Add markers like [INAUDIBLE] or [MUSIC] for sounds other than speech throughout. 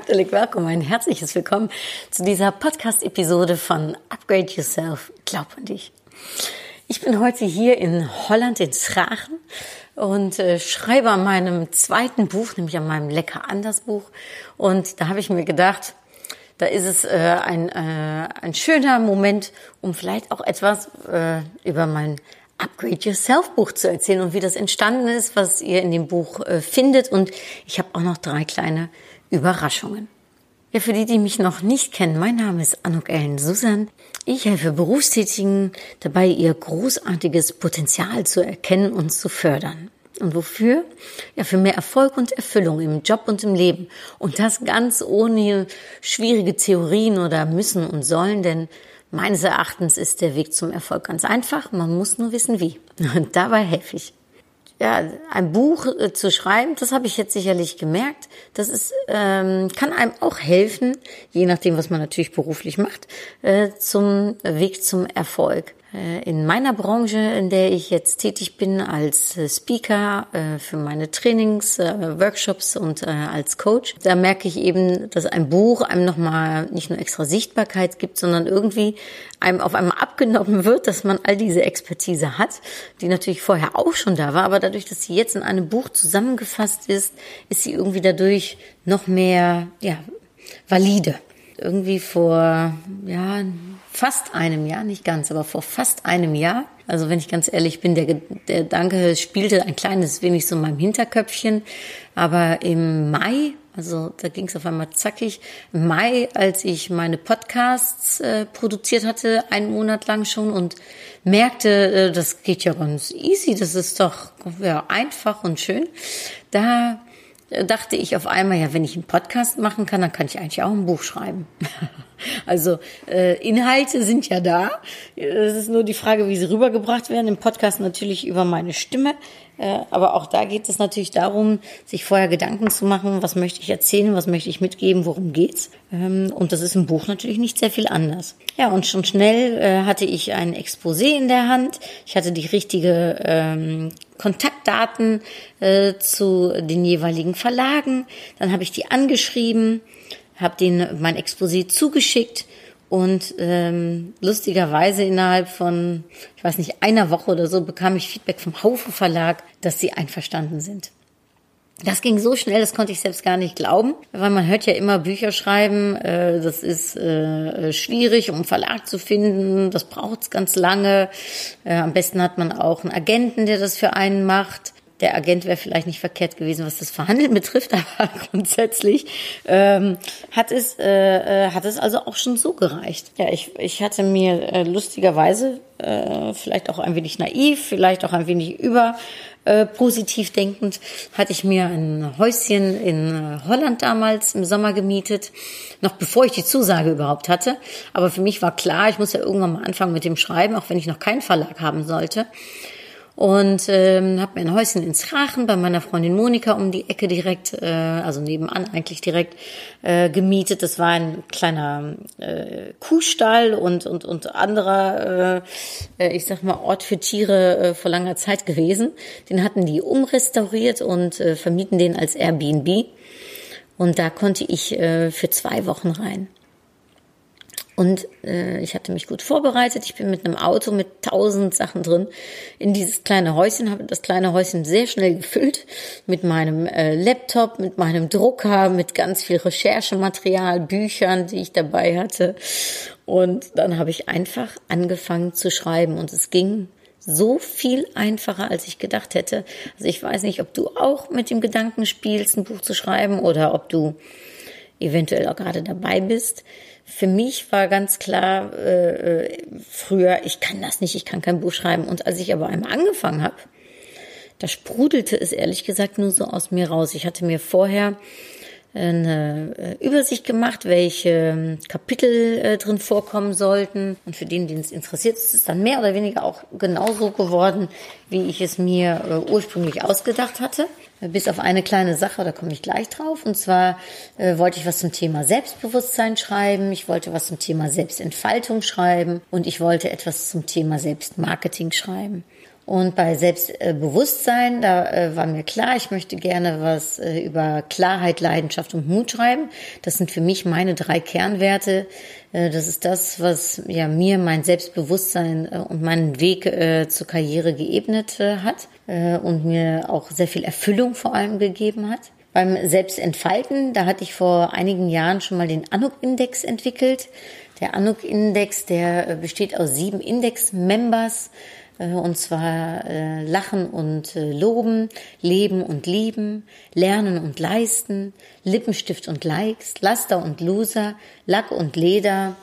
Herzlich willkommen, ein herzliches Willkommen zu dieser Podcast-Episode von Upgrade Yourself. Glaub an dich. Ich bin heute hier in Holland, in Schragen und äh, schreibe an meinem zweiten Buch, nämlich an meinem Lecker anders Buch. Und da habe ich mir gedacht, da ist es äh, ein, äh, ein schöner Moment, um vielleicht auch etwas äh, über mein Upgrade Yourself Buch zu erzählen und wie das entstanden ist, was ihr in dem Buch äh, findet. Und ich habe auch noch drei kleine Überraschungen. Ja, für die, die mich noch nicht kennen, mein Name ist Anuk Ellen Susan. Ich helfe Berufstätigen dabei, ihr großartiges Potenzial zu erkennen und zu fördern. Und wofür? Ja, für mehr Erfolg und Erfüllung im Job und im Leben. Und das ganz ohne schwierige Theorien oder müssen und sollen, denn meines Erachtens ist der Weg zum Erfolg ganz einfach. Man muss nur wissen, wie. Und dabei helfe ich ja, ein Buch äh, zu schreiben, das habe ich jetzt sicherlich gemerkt. Das ist, ähm, kann einem auch helfen, je nachdem, was man natürlich beruflich macht, äh, zum Weg zum Erfolg. Äh, in meiner Branche, in der ich jetzt tätig bin als äh, Speaker äh, für meine Trainings, Workshops und als Coach, da merke ich eben, dass ein Buch einem nochmal nicht nur extra Sichtbarkeit gibt, sondern irgendwie einem auf einmal abgenommen [LAUGHS] wird, dass man all diese Expertise hat, die natürlich vorher auch schon da war, aber dadurch, dass sie jetzt in einem Buch zusammengefasst ist, ist sie irgendwie dadurch noch mehr, ja, valide. Irgendwie vor, ja, fast einem Jahr, nicht ganz, aber vor fast einem Jahr, also wenn ich ganz ehrlich bin, der, der Gedanke spielte ein kleines wenig so in meinem Hinterköpfchen, aber im Mai, also da ging es auf einmal zackig, im Mai, als ich meine Podcasts äh, produziert hatte, einen Monat lang schon und merkte, äh, das geht ja ganz easy, das ist doch ja, einfach und schön, da dachte ich auf einmal, ja, wenn ich einen Podcast machen kann, dann kann ich eigentlich auch ein Buch schreiben. [LAUGHS] also äh, Inhalte sind ja da. Es ist nur die Frage, wie sie rübergebracht werden. Im Podcast natürlich über meine Stimme. Äh, aber auch da geht es natürlich darum, sich vorher Gedanken zu machen, was möchte ich erzählen, was möchte ich mitgeben, worum geht's. Ähm, und das ist im Buch natürlich nicht sehr viel anders. Ja, und schon schnell äh, hatte ich ein Exposé in der Hand. Ich hatte die richtige ähm, Kontaktdaten äh, zu den jeweiligen Verlagen. Dann habe ich die angeschrieben, habe denen mein Exposé zugeschickt und ähm, lustigerweise innerhalb von, ich weiß nicht, einer Woche oder so bekam ich Feedback vom Haufe Verlag, dass sie einverstanden sind. Das ging so schnell, das konnte ich selbst gar nicht glauben, weil man hört ja immer Bücher schreiben, äh, das ist äh, schwierig, um einen Verlag zu finden, das braucht's ganz lange. Äh, am besten hat man auch einen Agenten, der das für einen macht. Der Agent wäre vielleicht nicht verkehrt gewesen, was das Verhandeln [LAUGHS] betrifft, aber grundsätzlich ähm, hat es äh, hat es also auch schon so gereicht. Ja, ich, ich hatte mir äh, lustigerweise äh, vielleicht auch ein wenig naiv, vielleicht auch ein wenig über äh, positiv denkend, hatte ich mir ein Häuschen in äh, Holland damals im Sommer gemietet, noch bevor ich die Zusage überhaupt hatte. Aber für mich war klar, ich muss ja irgendwann mal anfangen mit dem Schreiben, auch wenn ich noch keinen Verlag haben sollte und ähm, habe mir ein Häuschen in Schrachen bei meiner Freundin Monika um die Ecke direkt, äh, also nebenan eigentlich direkt äh, gemietet. Das war ein kleiner äh, Kuhstall und und und anderer, äh, ich sag mal Ort für Tiere äh, vor langer Zeit gewesen. Den hatten die umrestauriert und äh, vermieten den als Airbnb. Und da konnte ich äh, für zwei Wochen rein. Und äh, ich hatte mich gut vorbereitet. Ich bin mit einem Auto mit tausend Sachen drin in dieses kleine Häuschen, habe das kleine Häuschen sehr schnell gefüllt mit meinem äh, Laptop, mit meinem Drucker, mit ganz viel Recherchematerial, Büchern, die ich dabei hatte. Und dann habe ich einfach angefangen zu schreiben und es ging so viel einfacher, als ich gedacht hätte. Also ich weiß nicht, ob du auch mit dem Gedanken spielst, ein Buch zu schreiben oder ob du eventuell auch gerade dabei bist. Für mich war ganz klar äh, äh, früher, ich kann das nicht, ich kann kein Buch schreiben. Und als ich aber einmal angefangen habe, da sprudelte es ehrlich gesagt nur so aus mir raus. Ich hatte mir vorher eine äh, Übersicht gemacht, welche ähm, Kapitel äh, drin vorkommen sollten. Und für den, den es interessiert, ist es dann mehr oder weniger auch genauso geworden, wie ich es mir äh, ursprünglich ausgedacht hatte. Bis auf eine kleine Sache, da komme ich gleich drauf. Und zwar äh, wollte ich was zum Thema Selbstbewusstsein schreiben, ich wollte was zum Thema Selbstentfaltung schreiben und ich wollte etwas zum Thema Selbstmarketing schreiben. Und bei Selbstbewusstsein, da äh, war mir klar, ich möchte gerne was äh, über Klarheit, Leidenschaft und Mut schreiben. Das sind für mich meine drei Kernwerte. Äh, das ist das, was ja mir mein Selbstbewusstsein und meinen Weg zur Karriere geebnet hat und mir auch sehr viel Erfüllung vor allem gegeben hat. Beim Selbstentfalten, da hatte ich vor einigen Jahren schon mal den Anuk-Index entwickelt. Der Anuk-Index, der besteht aus sieben Index-Members. Äh, und zwar äh, Lachen und äh, Loben, Leben und Lieben, Lernen und Leisten, Lippenstift und Likes, Laster und Loser, Lack und Leder,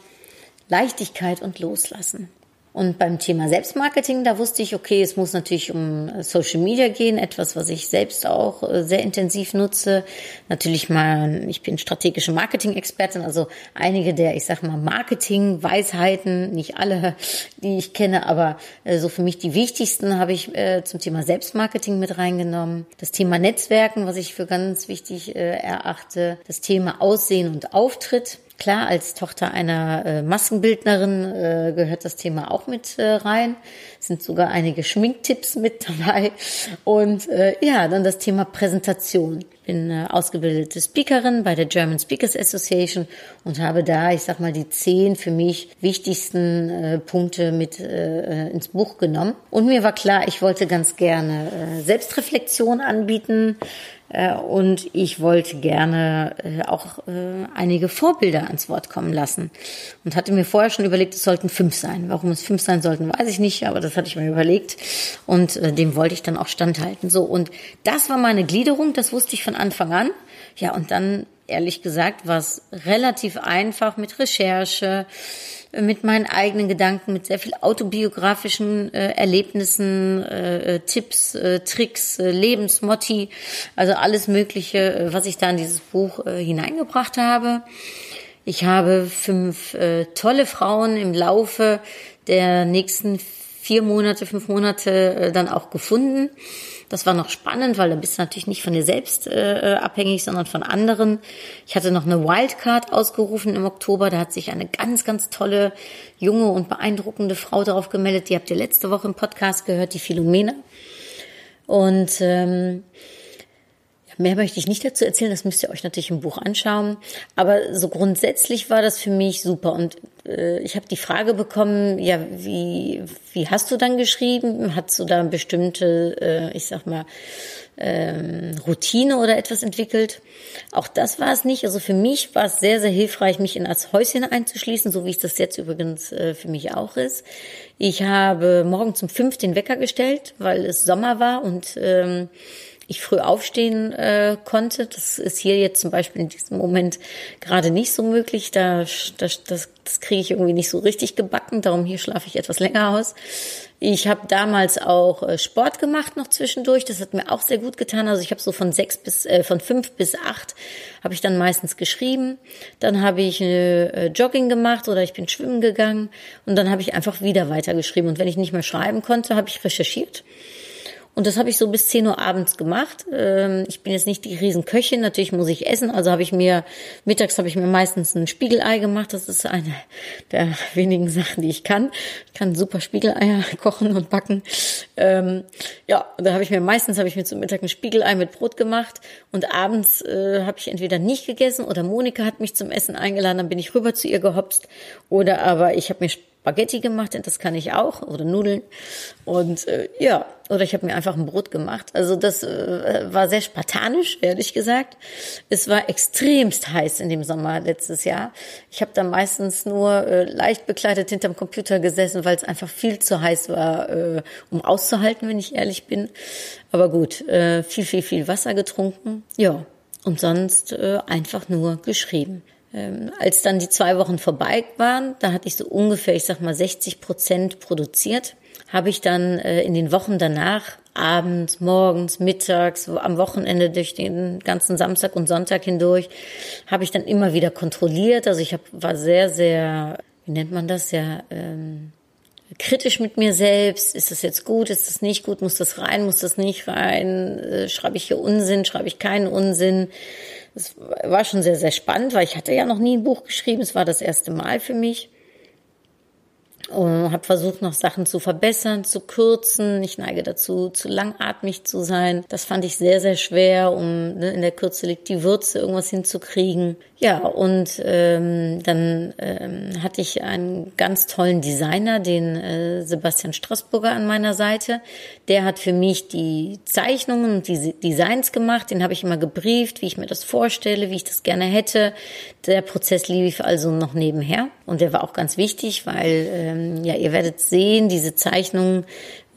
Leichtigkeit und Loslassen. Und beim Thema Selbstmarketing, da wusste ich, okay, es muss natürlich um Social Media gehen, etwas, was ich selbst auch äh, sehr intensiv nutze. Natürlich mal, ich bin strategische Marketing-Expertin, also einige der, ich sag mal, Marketing-Weisheiten, nicht alle, [LAUGHS] die ich kenne, aber äh, so für mich die wichtigsten habe ich äh, zum Thema Selbstmarketing mit reingenommen. Das Thema Netzwerken, was ich für ganz wichtig erachte. Das Thema Aussehen und Auftritt. Klar, als Tochter einer äh, Maskenbildnerin äh, gehört das Thema auch mit äh, rein. Es sind sogar einige Schminktipps mit [LAUGHS] dabei. Und äh, ja, dann das Thema Präsentation. Bin äh, ausgebildete Speakerin bei der German Speakers Association und habe da, ich sag mal, die zehn für mich wichtigsten äh, Punkte mit äh, ins Buch genommen. Und mir war klar, ich wollte ganz gerne äh, Selbstreflexion anbieten äh, und ich wollte gerne äh, auch äh, einige Vorbilder ans Wort kommen lassen. Und hatte mir vorher schon überlegt, es sollten fünf sein. Warum es fünf sein sollten, weiß ich nicht, aber das hatte ich mir überlegt. Und dem wollte ich dann auch standhalten. So, und das war meine Gliederung, das wusste ich von Anfang an. Ja, und dann, ehrlich gesagt, war es relativ einfach mit Recherche, mit meinen eigenen Gedanken, mit sehr viel autobiografischen äh, Erlebnissen, äh, äh, Tipps, äh, Tricks, äh, Lebensmotti, also alles Mögliche, äh, was ich da in dieses Buch hineingebracht habe. Ich habe fünf tolle Frauen im Laufe der nächsten vier Monate, fünf Monate dann auch gefunden das war noch spannend, weil da bist du natürlich nicht von dir selbst äh, abhängig, sondern von anderen. Ich hatte noch eine Wildcard ausgerufen im Oktober. Da hat sich eine ganz, ganz tolle, junge und beeindruckende Frau darauf gemeldet. Die habt ihr letzte Woche im Podcast gehört, die Philomena. Und ähm, Mehr möchte ich nicht dazu erzählen, das müsst ihr euch natürlich im Buch anschauen. Aber so grundsätzlich war das für mich super. Und äh, ich habe die Frage bekommen, ja, wie, wie hast du dann geschrieben? Hast du da eine bestimmte, äh, ich sag mal, ähm, Routine oder etwas entwickelt? Auch das war es nicht. Also für mich war es sehr, sehr hilfreich, mich in als Häuschen einzuschließen, so wie es das jetzt übrigens äh, für mich auch ist. Ich habe morgen zum fünf den Wecker gestellt, weil es Sommer war und ähm, ich früh aufstehen äh, konnte. Das ist hier jetzt zum Beispiel in diesem Moment gerade nicht so möglich. Da, das, das, das kriege ich irgendwie nicht so richtig gebacken. Darum hier schlafe ich etwas länger aus. Ich habe damals auch äh, Sport gemacht noch zwischendurch. Das hat mir auch sehr gut getan. Also ich habe so von sechs bis äh, von fünf bis acht habe ich dann meistens geschrieben. Dann habe ich äh, Jogging gemacht oder ich bin schwimmen gegangen und dann habe ich einfach wieder weitergeschrieben. Und wenn ich nicht mehr schreiben konnte, habe ich recherchiert. Und das habe ich so bis 10 Uhr abends gemacht. Ähm, ich bin jetzt nicht die Riesenköchin, natürlich muss ich essen. Also habe ich mir, mittags habe ich mir meistens ein Spiegelei gemacht. Das ist eine der wenigen Sachen, die ich kann. Ich kann super Spiegeleier [LAUGHS] kochen und backen. Ähm, ja, da habe ich mir meistens habe ich mir zum Mittag ein Spiegelei mit Brot gemacht. Und abends äh, habe ich entweder nicht gegessen oder Monika hat mich zum Essen eingeladen. Dann bin ich rüber zu ihr gehopst. Oder aber ich habe mir Spaghetti gemacht, denn das kann ich auch, oder Nudeln. Und äh, ja, oder ich habe mir einfach ein Brot gemacht. Also das äh, war sehr spartanisch, ehrlich gesagt. Es war extremst heiß in dem Sommer letztes Jahr. Ich habe da meistens nur äh, leicht bekleidet hinterm Computer gesessen, weil es einfach viel zu heiß war, äh, um auszuhalten, wenn ich ehrlich bin. Aber gut, äh, viel, viel, viel Wasser getrunken. Ja, und sonst äh, einfach nur geschrieben. Ähm, als dann die zwei Wochen vorbei waren, da hatte ich so ungefähr, ich sag mal, 60 Prozent produziert, habe ich dann äh, in den Wochen danach abends, morgens, mittags, am Wochenende durch den ganzen Samstag und Sonntag hindurch, habe ich dann immer wieder kontrolliert. Also ich hab, war sehr, sehr, wie nennt man das, ja, ähm, kritisch mit mir selbst. Ist das jetzt gut? Ist das nicht gut? Muss das rein? Muss das nicht rein? Äh, schreibe ich hier Unsinn? Schreibe ich keinen Unsinn? Das war schon sehr, sehr spannend, weil ich hatte ja noch nie ein Buch geschrieben. Es war das erste Mal für mich habe versucht, noch Sachen zu verbessern, zu kürzen. Ich neige dazu, zu langatmig zu sein. Das fand ich sehr, sehr schwer, um ne, in der Kürze liegt die Würze, irgendwas hinzukriegen. Ja, und ähm, dann ähm, hatte ich einen ganz tollen Designer, den äh, Sebastian Straßburger an meiner Seite. Der hat für mich die Zeichnungen und die Designs gemacht. Den habe ich immer gebrieft, wie ich mir das vorstelle, wie ich das gerne hätte. Der Prozess lief also noch nebenher und der war auch ganz wichtig, weil ähm, ja ihr werdet sehen, diese Zeichnungen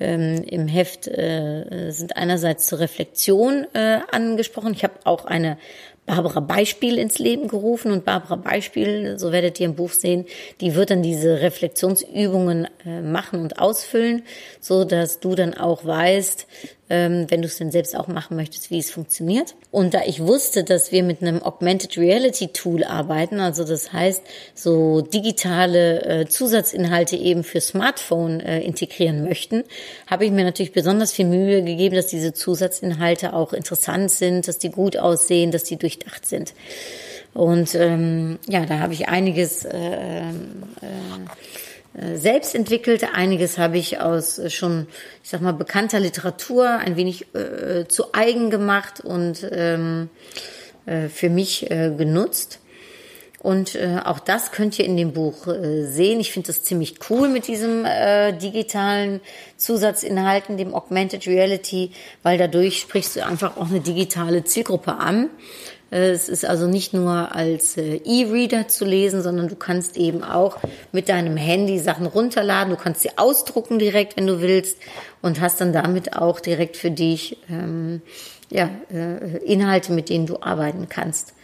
ähm, im Heft äh, sind einerseits zur Reflexion äh, angesprochen. Ich habe auch eine Barbara Beispiel ins Leben gerufen und Barbara Beispiel, so werdet ihr im Buch sehen, die wird dann diese Reflexionsübungen äh, machen und ausfüllen, so dass du dann auch weißt, ähm, wenn du es denn selbst auch machen möchtest, wie es funktioniert. Und da ich wusste, dass wir mit einem Augmented Reality Tool arbeiten, also das heißt, so digitale äh, Zusatzinhalte eben für Smartphone äh, integrieren möchten, habe ich mir natürlich besonders viel Mühe gegeben, dass diese Zusatzinhalte auch interessant sind, dass die gut aussehen, dass die durchdacht sind. Und ähm, ja, da habe ich einiges äh, äh, äh, selbst entwickelte. Einiges habe ich aus äh, schon, ich sag mal, bekannter Literatur ein wenig äh, zu eigen gemacht und ähm, äh, für mich äh, genutzt. Und äh, auch das könnt ihr in dem Buch äh, sehen. Ich finde das ziemlich cool mit diesem äh, digitalen Zusatzinhalten, dem Augmented Reality, weil dadurch sprichst du einfach auch eine digitale Zielgruppe an. Äh, es ist also nicht nur als äh, E-Reader zu lesen, sondern du kannst eben auch mit deinem Handy Sachen runterladen. Du kannst sie ausdrucken direkt, wenn du willst, und hast dann damit auch direkt für dich ähm, ja, äh, Inhalte, mit denen du arbeiten kannst.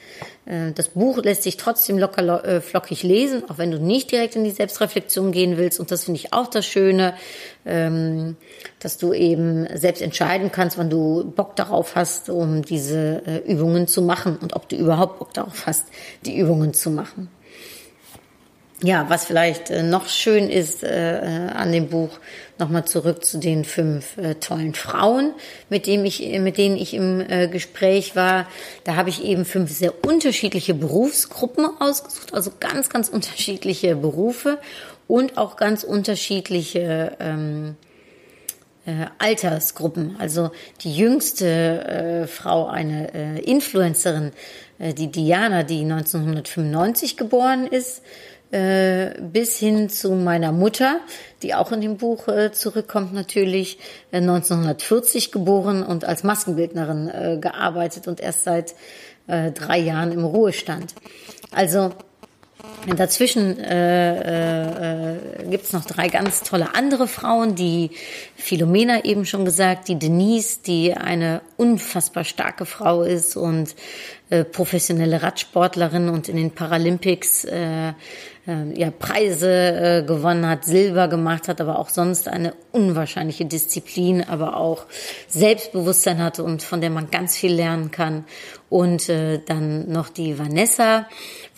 Äh, das Buch lässt sich trotzdem locker äh, flockig lesen, auch wenn du nicht direkt in die Selbstreflexion gehen willst. Und das finde ich auch das Schöne, ähm, dass du eben selbst entscheiden kannst, wann du Bock darauf hast, um diese äh, Übungen zu machen und ob du überhaupt Bock darauf hast, die Übungen zu machen ja, was vielleicht äh, noch schön ist äh, äh, an dem Buch, nochmal zurück zu den fünf äh, tollen Frauen, mit, dem ich, mit denen ich im äh, Gespräch war. Da habe ich eben fünf sehr unterschiedliche Berufsgruppen ausgesucht, also ganz, ganz unterschiedliche Berufe und auch ganz unterschiedliche ähm, äh, Altersgruppen. Also die jüngste äh, Frau, eine äh, Influencerin, äh, die Diana, die 1995 geboren ist, äh, bis hin zu meiner Mutter, die auch in dem Buch äh, zurückkommt, natürlich äh, 1940 geboren und als Maskenbildnerin äh, gearbeitet und erst seit äh, drei Jahren im Ruhestand. Also Dazwischen äh, äh, gibt noch drei ganz tolle andere Frauen, die Philomena eben schon gesagt, die Denise, die eine unfassbar starke Frau ist und äh, professionelle Radsportlerin und in den Paralympics äh, äh, ja, Preise äh, gewonnen hat, Silber gemacht hat, aber auch sonst eine unwahrscheinliche Disziplin, aber auch Selbstbewusstsein hatte und von der man ganz viel lernen kann. Und äh, dann noch die Vanessa.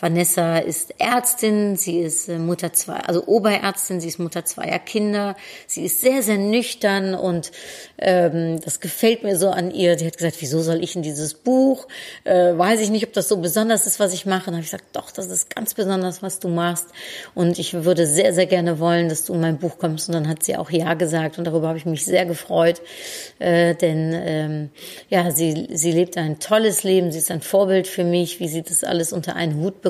Vanessa ist Ärztin, sie ist äh, Mutter zwei, also Oberärztin, sie ist Mutter zweier Kinder. Sie ist sehr, sehr nüchtern und ähm, das gefällt mir so an ihr. Sie hat gesagt, wieso soll ich in dieses Buch? Äh, weiß ich nicht, ob das so besonders ist, was ich mache. Und habe ich gesagt, doch, das ist ganz besonders, was du machst. Und ich würde sehr, sehr gerne wollen, dass du in mein Buch kommst. Und dann hat sie auch ja gesagt und darüber habe ich mich sehr gefreut, äh, denn ähm, ja, sie sie lebt ein tolles Leben. Sie ist ein Vorbild für mich, wie sie das alles unter einen Hut bekommt.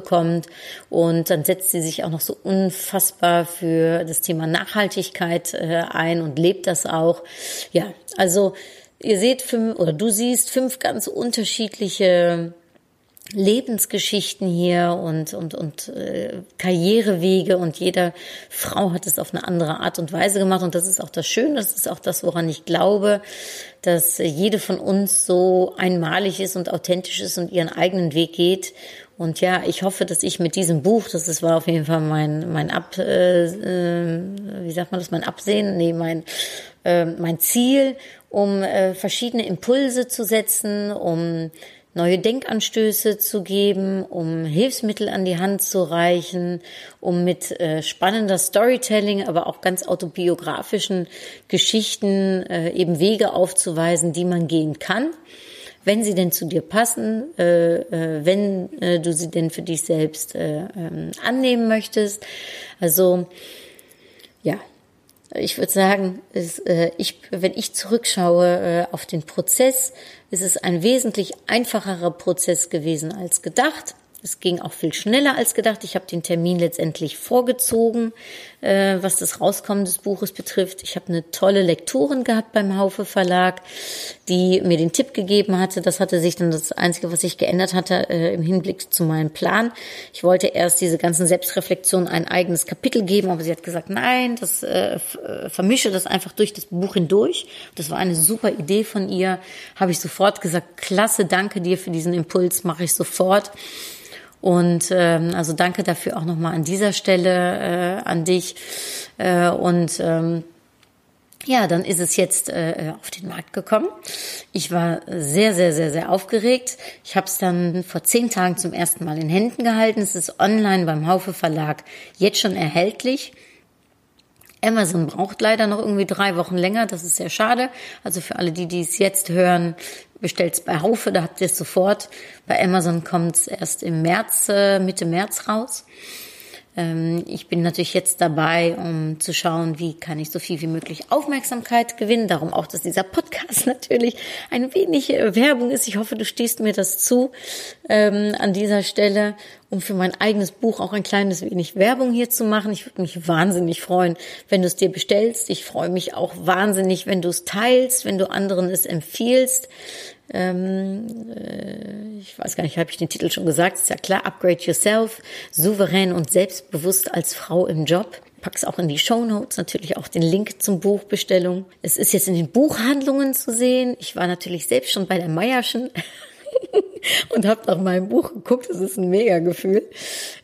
Und dann setzt sie sich auch noch so unfassbar für das Thema Nachhaltigkeit äh, ein und lebt das auch. Ja, also ihr seht fünf oder du siehst fünf ganz unterschiedliche Lebensgeschichten hier und und und äh, Karrierewege. Und jeder Frau hat es auf eine andere Art und Weise gemacht. Und das ist auch das Schöne, das ist auch das, woran ich glaube, dass jede von uns so einmalig ist und authentisch ist und ihren eigenen Weg geht und ja, ich hoffe, dass ich mit diesem Buch, das ist, war auf jeden Fall mein, mein Ab, äh, äh, wie sagt man das, mein Absehen, nee, mein, äh, mein Ziel. um äh, verschiedene Impulse zu setzen, um neue Denkanstöße zu geben, um Hilfsmittel an die Hand zu reichen, um mit äh, spannender Storytelling, aber auch ganz autobiografischen Geschichten äh, eben Wege aufzuweisen, die man gehen kann, wenn sie denn zu dir passen, äh, äh, wenn äh, du sie denn für dich selbst äh, ähm, annehmen möchtest. Also ja, ich würde sagen, ist, äh, ich, wenn ich zurückschaue äh, auf den Prozess, ist es ein wesentlich einfacherer Prozess gewesen als gedacht. Es ging auch viel schneller als gedacht. Ich habe den Termin letztendlich vorgezogen, äh, was das Rauskommen des Buches betrifft. Ich habe eine tolle Lektorin gehabt beim Haufe Verlag, die mir den Tipp gegeben hatte. Das hatte sich dann das Einzige, was sich geändert hatte äh, im Hinblick zu meinem Plan. Ich wollte erst diese ganzen Selbstreflexionen ein eigenes Kapitel geben, aber sie hat gesagt, nein, das äh, äh, vermische das einfach durch das Buch hindurch. Das war eine super Idee von ihr. Habe ich sofort gesagt, klasse, danke dir für diesen Impuls, mache ich sofort. Und ähm, also danke dafür auch nochmal an dieser Stelle äh, an dich. Äh, und ähm, ja, dann ist es jetzt äh, auf den Markt gekommen. Ich war sehr, sehr, sehr, sehr aufgeregt. Ich habe es dann vor zehn Tagen zum ersten Mal in Händen gehalten. Es ist online beim Haufe Verlag jetzt schon erhältlich. Amazon braucht leider noch irgendwie drei Wochen länger. Das ist sehr schade. Also für alle, die die es jetzt hören, bestellt es bei Haufe, da habt ihr es sofort. Bei Amazon kommt es erst im März, äh, Mitte März raus. Ähm, ich bin natürlich jetzt dabei, um zu schauen, wie kann ich so viel wie möglich Aufmerksamkeit gewinnen. Darum auch, dass dieser Podcast [LAUGHS] natürlich ein wenig äh, Werbung ist. Ich hoffe, du stehst mir das zu ähm, an dieser Stelle, um für mein eigenes Buch auch ein kleines wenig Werbung hier zu machen. Ich würde mich wahnsinnig freuen, wenn du es dir bestellst. Ich freue mich auch wahnsinnig, wenn du es teilst, wenn du anderen es empfiehlst. Ähm, äh, ich weiß gar nicht, habe ich den Titel schon gesagt? Ist ja klar, Upgrade Yourself, souverän und selbstbewusst als Frau im Job. Pack's auch in die Show Notes, natürlich auch den Link zum Buchbestellung. Es ist jetzt in den Buchhandlungen zu sehen. Ich war natürlich selbst schon bei der Meierschen [LAUGHS] und habe nach meinem Buch geguckt. Das ist ein Mega-Gefühl.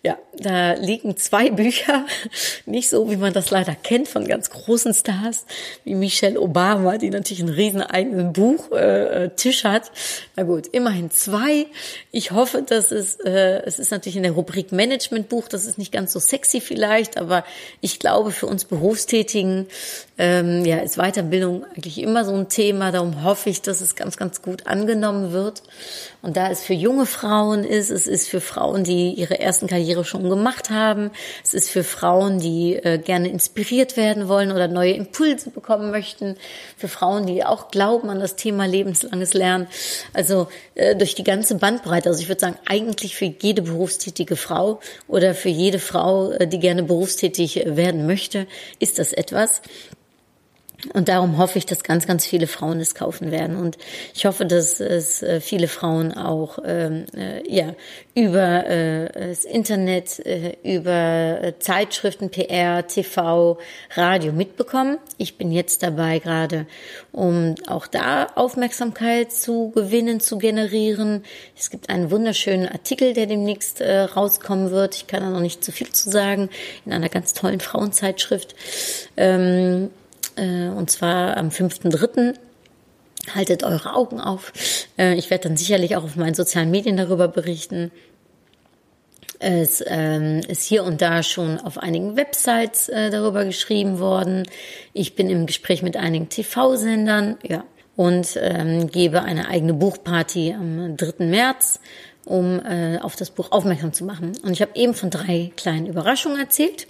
Ja, da liegen zwei Bücher, [LAUGHS] nicht so, wie man das leider kennt von ganz großen Stars, wie Michelle Obama, die natürlich einen riesen eigenen Buchtisch äh, hat. Na gut, immerhin zwei. Ich hoffe, dass es, äh, es ist natürlich in der Rubrik Management-Buch, das ist nicht ganz so sexy vielleicht, aber ich glaube, für uns Berufstätigen ähm, ja, ist Weiterbildung eigentlich immer so ein Thema. Darum hoffe ich, dass es ganz, ganz gut angenommen wird. Und da es für junge Frauen ist, es ist für Frauen, die ihre ersten Karriere schon gemacht haben, es ist für Frauen, die äh, gerne inspiriert werden wollen oder neue Impulse bekommen möchten, für Frauen, die auch glauben an das Thema lebenslanges Lernen. Also äh, durch die ganze Bandbreite. Also ich würde sagen, eigentlich für jede berufstätige Frau oder für jede Frau, äh, die gerne berufstätig werden möchte, ist das etwas. Und darum hoffe ich, dass ganz, ganz viele Frauen es kaufen werden. Und ich hoffe, dass es äh, viele Frauen auch ähm, äh, ja, über äh, das Internet, äh, über äh, Zeitschriften, PR, TV, Radio mitbekommen. Ich bin jetzt dabei gerade, um auch da Aufmerksamkeit zu gewinnen, zu generieren. Es gibt einen wunderschönen Artikel, der demnächst äh, rauskommen wird. Ich kann da noch nicht zu viel zu sagen, in einer ganz tollen Frauenzeitschrift. Ähm, äh, und zwar am 5.3. Haltet eure Augen auf. Äh, ich werde dann sicherlich auch auf meinen sozialen Medien darüber berichten. Es ähm, ist hier und da schon auf einigen Websites äh, darüber geschrieben worden. Ich bin im Gespräch mit einigen TV-Sendern, ja, und ähm, gebe eine eigene Buchparty am 3. März, um äh, auf das Buch aufmerksam zu machen. Und ich habe eben von drei kleinen Überraschungen erzählt.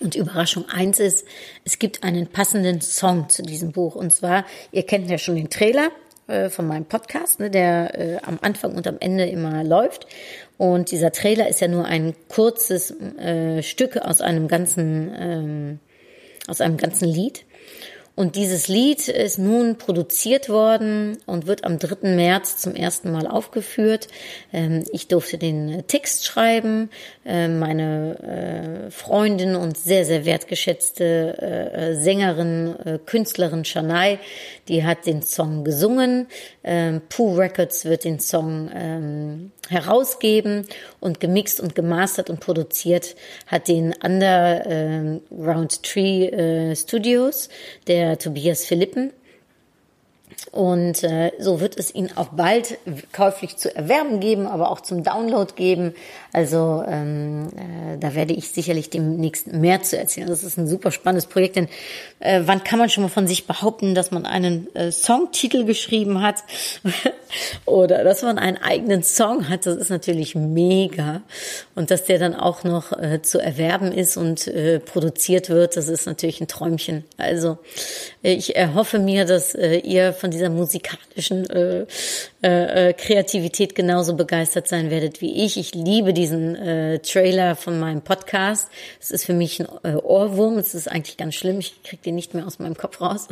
Und Überraschung eins ist, es gibt einen passenden Song zu diesem Buch. Und zwar, ihr kennt ja schon den Trailer äh, von meinem Podcast, ne, der äh, am Anfang und am Ende immer läuft. Und dieser Trailer ist ja nur ein kurzes äh, Stück aus einem ganzen, ähm, aus einem ganzen Lied. Und dieses Lied ist nun produziert worden und wird am 3. März zum ersten Mal aufgeführt. Ähm, ich durfte den Text schreiben. Ähm, meine äh, Freundin und sehr, sehr wertgeschätzte äh, Sängerin, äh, Künstlerin Shanai, die hat den Song gesungen. Ähm, Pooh Records wird den Song herausgeben und gemixt und gemastert und produziert hat den Underground Tree Studios, der Tobias Philippen. Und äh, so wird es ihn auch bald käuflich zu erwerben geben, aber auch zum Download geben. Also ähm, äh, da werde ich sicherlich demnächst mehr zu erzählen. Das ist ein super spannendes Projekt, denn äh, wann kann man schon mal von sich behaupten, dass man einen äh, Songtitel geschrieben hat [LAUGHS] oder dass man einen eigenen Song hat? Das ist natürlich mega. Und dass der dann auch noch äh, zu erwerben ist und äh, produziert wird, das ist natürlich ein Träumchen. Also ich erhoffe mir, dass äh, ihr von dieser musikalischen äh, äh, Kreativität genauso begeistert sein werdet wie ich. Ich liebe diesen äh, Trailer von meinem Podcast. Es ist für mich ein äh, Ohrwurm. Es ist eigentlich ganz schlimm. Ich kriege den nicht mehr aus meinem Kopf raus.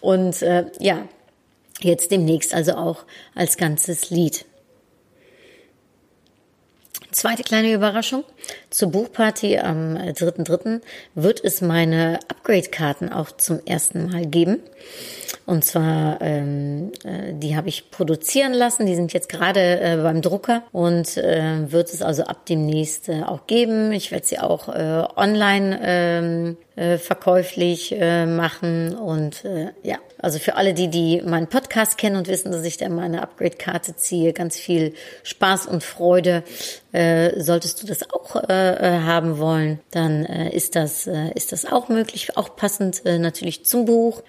Und äh, ja, jetzt demnächst also auch als ganzes Lied. Zweite kleine Überraschung. Zur Buchparty am 3.3. wird es meine Upgrade-Karten auch zum ersten Mal geben. Und zwar, ähm, äh, die habe ich produzieren lassen. Die sind jetzt gerade äh, beim Drucker und äh, wird es also ab demnächst äh, auch geben. Ich werde sie auch äh, online ähm, äh, verkäuflich äh, machen. Und äh, ja, also für alle, die, die meinen Podcast kennen und wissen, dass ich da meine Upgrade-Karte ziehe, ganz viel Spaß und Freude. Äh, solltest du das auch äh, äh haben wollen, dann äh, ist das äh, ist das auch möglich, auch passend äh, natürlich zum Buch.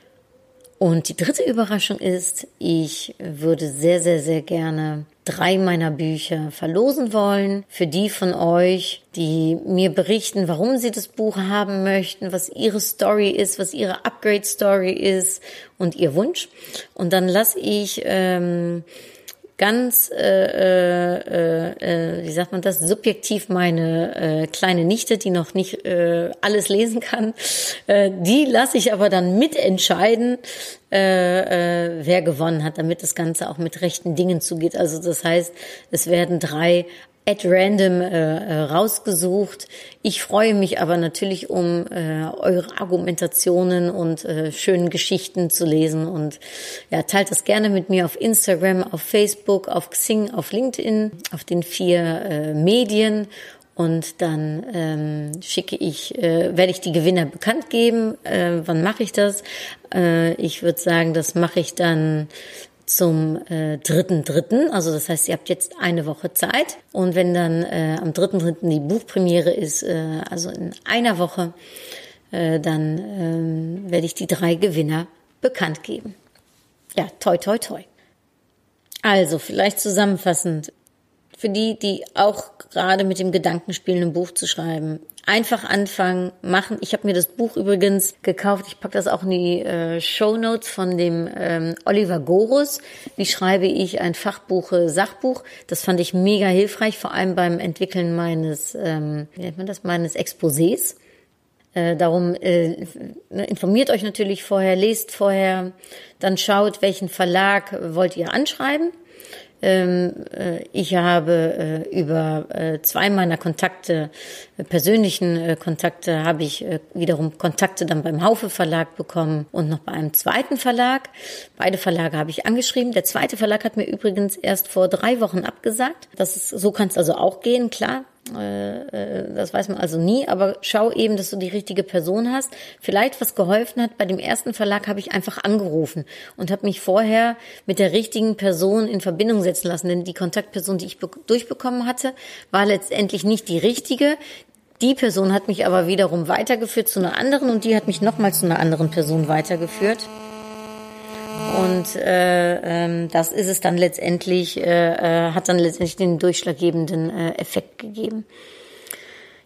Und die dritte Überraschung ist, ich würde sehr, sehr, sehr gerne drei meiner Bücher verlosen wollen. Für die von euch, die mir berichten, warum sie das Buch haben möchten, was ihre Story ist, was ihre Upgrade-Story ist und ihr Wunsch. Und dann lasse ich ähm, ganz, äh, äh, äh, wie sagt man das, subjektiv meine äh, kleine Nichte, die noch nicht äh, alles lesen kann, äh, die lasse ich aber dann mitentscheiden, äh, äh, wer gewonnen hat, damit das Ganze auch mit rechten Dingen zugeht. Also das heißt, es werden drei at random äh, äh, rausgesucht. Ich freue mich aber natürlich, um äh, eure Argumentationen und äh, schönen Geschichten zu lesen und ja, teilt das gerne mit mir auf Instagram, auf Facebook, auf Xing, auf LinkedIn, auf den vier äh, Medien und dann ähm, schicke ich, äh, werde ich die Gewinner bekannt geben. Äh, wann mache ich das? Äh, ich würde sagen, das mache ich dann zum äh, dritten dritten. Also das heißt, ihr habt jetzt eine Woche Zeit. Und wenn dann äh, am dritten dritten die Buchpremiere ist, äh, also in einer Woche, äh, dann äh, werde ich die drei Gewinner bekannt geben. Ja, toi toi toi. Also vielleicht zusammenfassend für die, die auch gerade mit dem Gedanken spielen, ein Buch zu schreiben. Einfach anfangen, machen. Ich habe mir das Buch übrigens gekauft. Ich packe das auch in die äh, Show Notes von dem ähm, Oliver Gorus. Wie schreibe ich ein Fachbuch, äh, Sachbuch? Das fand ich mega hilfreich, vor allem beim Entwickeln meines, ähm, wie nennt man das, meines Exposés. Äh, darum äh, ne, informiert euch natürlich vorher, lest vorher, dann schaut, welchen Verlag wollt ihr anschreiben ich habe äh, über äh, zwei meiner Kontakte, persönlichen Kontakte, habe ich wiederum Kontakte dann beim Haufe Verlag bekommen und noch bei einem zweiten Verlag. Beide Verlage habe ich angeschrieben. Der zweite Verlag hat mir übrigens erst vor drei Wochen abgesagt. Das ist, so kann es also auch gehen, klar. Äh, äh, das weiß man also nie, aber schau eben, dass du die richtige Person hast. Vielleicht was geholfen hat, bei dem ersten Verlag habe ich einfach angerufen und habe mich vorher mit der richtigen Person in Verbindung setzen lassen, denn die Kontaktperson, die ich durchbekommen hatte, war letztendlich nicht die richtige. Die Person hat mich aber wiederum weitergeführt zu einer anderen und die hat mich nochmal zu einer anderen Person weitergeführt. Und äh, ähm, das ist es dann letztendlich, äh, äh, hat dann letztendlich den durchschlaggebenden äh, Effekt gegeben.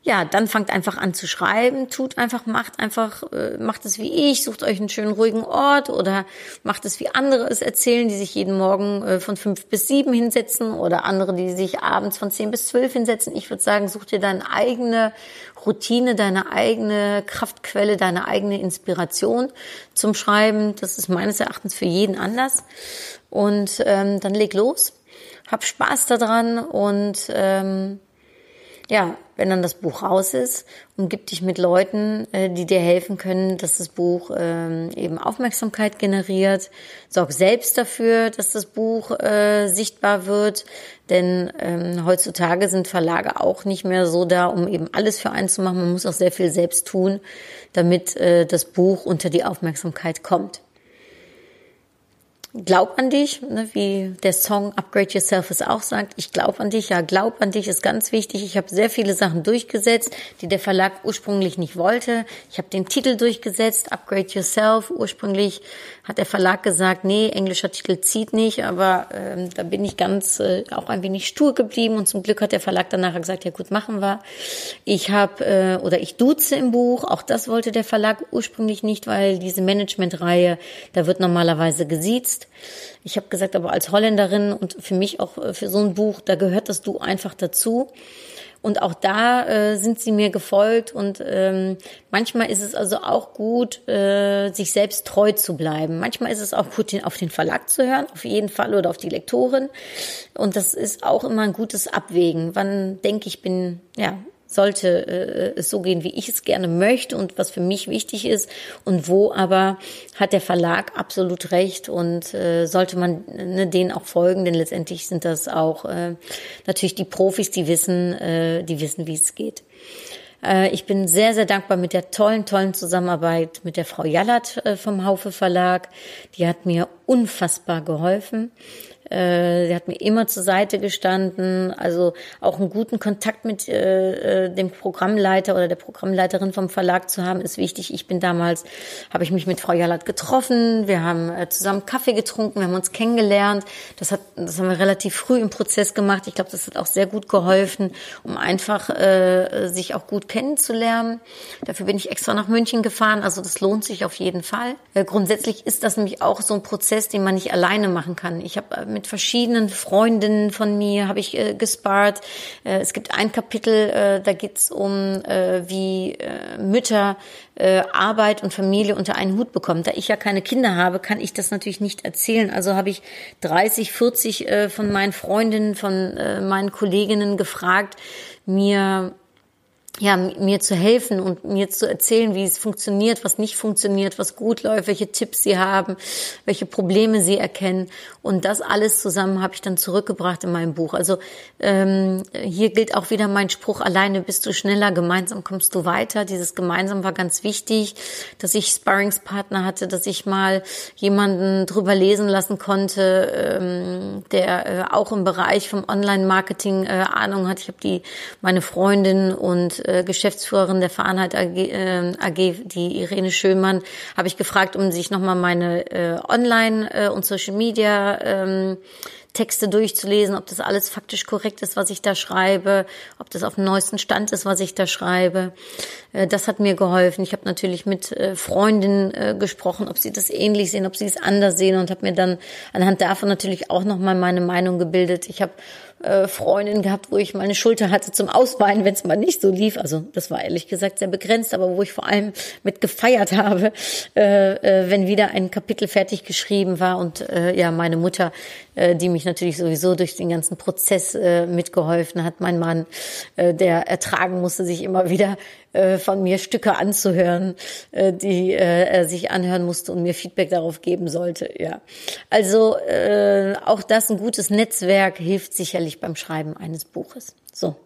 Ja, dann fangt einfach an zu schreiben, tut einfach, macht einfach, äh, macht es wie ich, sucht euch einen schönen ruhigen Ort oder macht es wie andere es erzählen, die sich jeden Morgen äh, von fünf bis sieben hinsetzen oder andere, die sich abends von zehn bis zwölf hinsetzen. Ich würde sagen, such dir deine eigene Routine, deine eigene Kraftquelle, deine eigene Inspiration zum Schreiben. Das ist meines Erachtens für jeden anders. Und ähm, dann leg los, hab Spaß daran und ähm, ja, wenn dann das Buch raus ist, umgib dich mit Leuten, äh, die dir helfen können, dass das Buch ähm, eben Aufmerksamkeit generiert. Sorg selbst dafür, dass das Buch äh, sichtbar wird, denn ähm, heutzutage sind Verlage auch nicht mehr so da, um eben alles für einen zu machen. Man muss auch sehr viel selbst tun, damit äh, das Buch unter die Aufmerksamkeit kommt. Glaub an dich, ne, wie der Song Upgrade Yourself es auch sagt. Ich glaub an dich, ja, glaub an dich ist ganz wichtig. Ich habe sehr viele Sachen durchgesetzt, die der Verlag ursprünglich nicht wollte. Ich habe den Titel durchgesetzt, Upgrade Yourself. Ursprünglich hat der Verlag gesagt, nee, englischer Titel zieht nicht, aber ähm, da bin ich ganz äh, auch ein wenig stur geblieben und zum Glück hat der Verlag danach gesagt, ja gut, machen wir. Ich habe äh, oder ich duze im Buch, auch das wollte der Verlag ursprünglich nicht, weil diese Managementreihe, da wird normalerweise gesiezt. Ich habe gesagt, aber als Holländerin und für mich auch äh, für so ein Buch, da gehört das Du einfach dazu. Und auch da äh, sind sie mir gefolgt und ähm, manchmal ist es also auch gut, äh, sich selbst treu zu bleiben. Manchmal ist es auch gut, auf den Verlag zu hören, auf jeden Fall oder auf die Lektorin. Und das ist auch immer ein gutes Abwägen. Wann denke ich, bin ja sollte äh, es so gehen, wie ich es gerne möchte und was für mich wichtig ist und wo aber hat der Verlag absolut recht und äh, sollte man ne, denen auch folgen, denn letztendlich sind das auch äh, natürlich die Profis, die wissen, äh, die wissen, wie es geht. Äh, ich bin sehr, sehr dankbar mit der tollen, tollen Zusammenarbeit mit der Frau Jallert äh, vom Haufe Verlag. Die hat mir unfassbar geholfen. Äh, sie hat mir immer zur Seite gestanden, also auch einen guten Kontakt mit äh, äh, dem Programmleiter oder der Programmleiterin vom Verlag zu haben, ist wichtig. Ich bin damals, habe ich mich mit Frau Jallat getroffen, wir haben äh, zusammen Kaffee getrunken, wir haben uns kennengelernt. Das hat, das haben wir relativ früh im Prozess gemacht. Ich glaube, das hat auch sehr gut geholfen, um einfach äh, sich auch gut kennenzulernen. Dafür bin ich extra nach München gefahren, also das lohnt sich auf jeden Fall. Äh, grundsätzlich ist das nämlich auch so ein Prozess, den man nicht alleine machen kann. Ich habe äh, mit mit verschiedenen Freundinnen von mir habe ich äh, gespart. Äh, es gibt ein Kapitel, äh, da geht es um, äh, wie äh, Mütter äh, Arbeit und Familie unter einen Hut bekommen. Da ich ja keine Kinder habe, kann ich das natürlich nicht erzählen. Also habe ich 30, 40 äh, von meinen Freundinnen, von äh, meinen Kolleginnen gefragt, mir ja, mir zu helfen und mir zu erzählen, wie es funktioniert, was nicht funktioniert, was gut läuft, welche Tipps sie haben, welche Probleme sie erkennen. Und das alles zusammen habe ich dann zurückgebracht in meinem Buch. Also ähm, hier gilt auch wieder mein Spruch, alleine bist du schneller, gemeinsam kommst du weiter. Dieses gemeinsam war ganz wichtig, dass ich Sparringspartner hatte, dass ich mal jemanden drüber lesen lassen konnte, ähm, der äh, auch im Bereich vom Online-Marketing äh, Ahnung hat. Ich habe die meine Freundin und äh, Geschäftsführerin der Veranhalt AG, äh, AG, die Irene Schömann, habe ich gefragt, um sich nochmal meine äh, Online- äh, und Social Media ähm, Texte durchzulesen, ob das alles faktisch korrekt ist, was ich da schreibe, ob das auf dem neuesten Stand ist, was ich da schreibe. Äh, das hat mir geholfen. Ich habe natürlich mit äh, Freundinnen äh, gesprochen, ob sie das ähnlich sehen, ob sie es anders sehen und habe mir dann anhand davon natürlich auch nochmal meine Meinung gebildet. Ich habe äh, Freundin gehabt, wo ich meine Schulter hatte zum Ausweinen, wenn es mal nicht so lief. Also das war ehrlich gesagt sehr begrenzt, aber wo ich vor allem mit gefeiert habe, äh, äh, wenn wieder ein Kapitel fertig geschrieben war und äh, ja meine Mutter, äh, die mich natürlich sowieso durch den ganzen Prozess äh, mitgeholfen hat, mein Mann, äh, der ertragen musste, sich immer wieder von mir Stücke anzuhören, die er sich anhören musste und mir Feedback darauf geben sollte. Ja, also auch das ein gutes Netzwerk hilft sicherlich beim Schreiben eines Buches. So.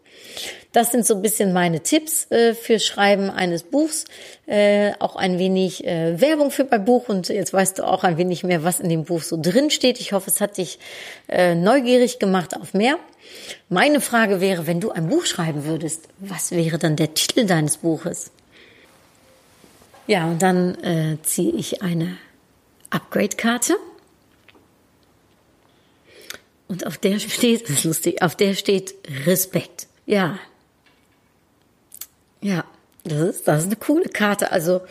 Das sind so ein bisschen meine Tipps äh, für Schreiben eines Buchs. Äh, auch ein wenig äh, Werbung für mein Buch und jetzt weißt du auch ein wenig mehr, was in dem Buch so drin steht. Ich hoffe, es hat dich äh, neugierig gemacht auf mehr. Meine Frage wäre, wenn du ein Buch schreiben würdest, was wäre dann der Titel deines Buches? Ja, und dann äh, ziehe ich eine Upgrade-Karte. Und auf der steht, das ist lustig, auf der steht Respekt. Ja. Ja, das ist, das ist eine coole Karte. Also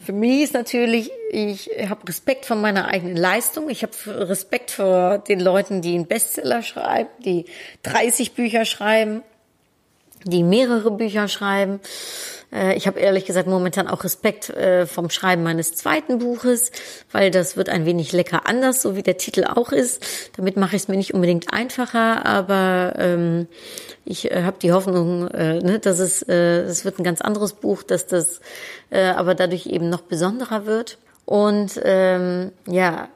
für mich ist natürlich, ich habe Respekt vor meiner eigenen Leistung. Ich habe Respekt vor den Leuten, die einen Bestseller schreiben, die 30 Bücher schreiben, die mehrere Bücher schreiben. Äh, ich habe ehrlich gesagt momentan auch Respekt äh, vom Schreiben meines zweiten Buches, weil das wird ein wenig lecker anders, so wie der Titel auch ist. Damit mache ich es mir nicht unbedingt einfacher, aber ähm, ich äh, habe die Hoffnung, äh, ne, dass es, äh, es wird ein ganz anderes Buch, dass das aber dadurch eben noch besonderer wird. Und ähm, ja,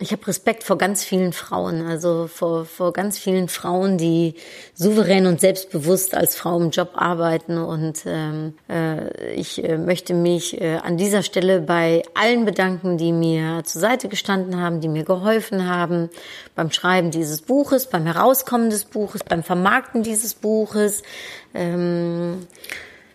ich habe Respekt vor ganz vielen Frauen, also vor, vor ganz vielen Frauen, die souverän und selbstbewusst als Frau im Job arbeiten. Und ähm, äh, ich äh, möchte mich äh, an dieser Stelle bei allen bedanken, die mir zur Seite gestanden haben, die mir geholfen haben beim Schreiben dieses Buches, beim Herauskommen des Buches, beim Vermarkten dieses Buches. Ähm,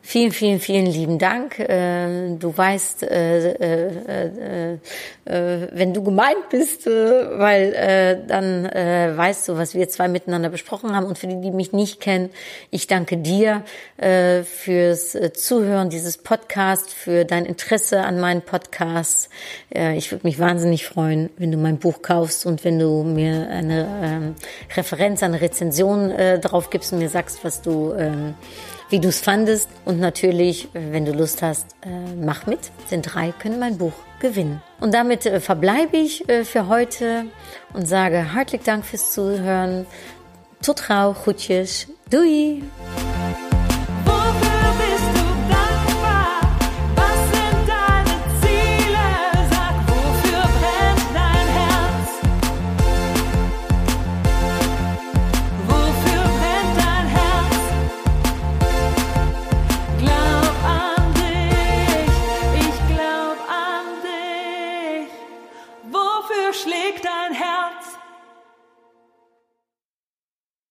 Vielen, vielen, vielen lieben Dank. Äh, du weißt, äh, äh, wenn du gemeint bist, weil dann weißt du, was wir zwei miteinander besprochen haben. Und für die, die mich nicht kennen, ich danke dir fürs Zuhören dieses Podcast, für dein Interesse an meinen Podcasts. Ich würde mich wahnsinnig freuen, wenn du mein Buch kaufst und wenn du mir eine ähm, Referenz, eine Rezension drauf gibst und mir sagst, was du ähm, wie du es fandest. Und natürlich, wenn du Lust hast, äh, mach mit. Sind drei, können mein Buch gewinnen. Und damit äh, verbleibe ich äh, für heute und sage hartlich Dank fürs Zuhören. Tot gauw, groetjes. Doei!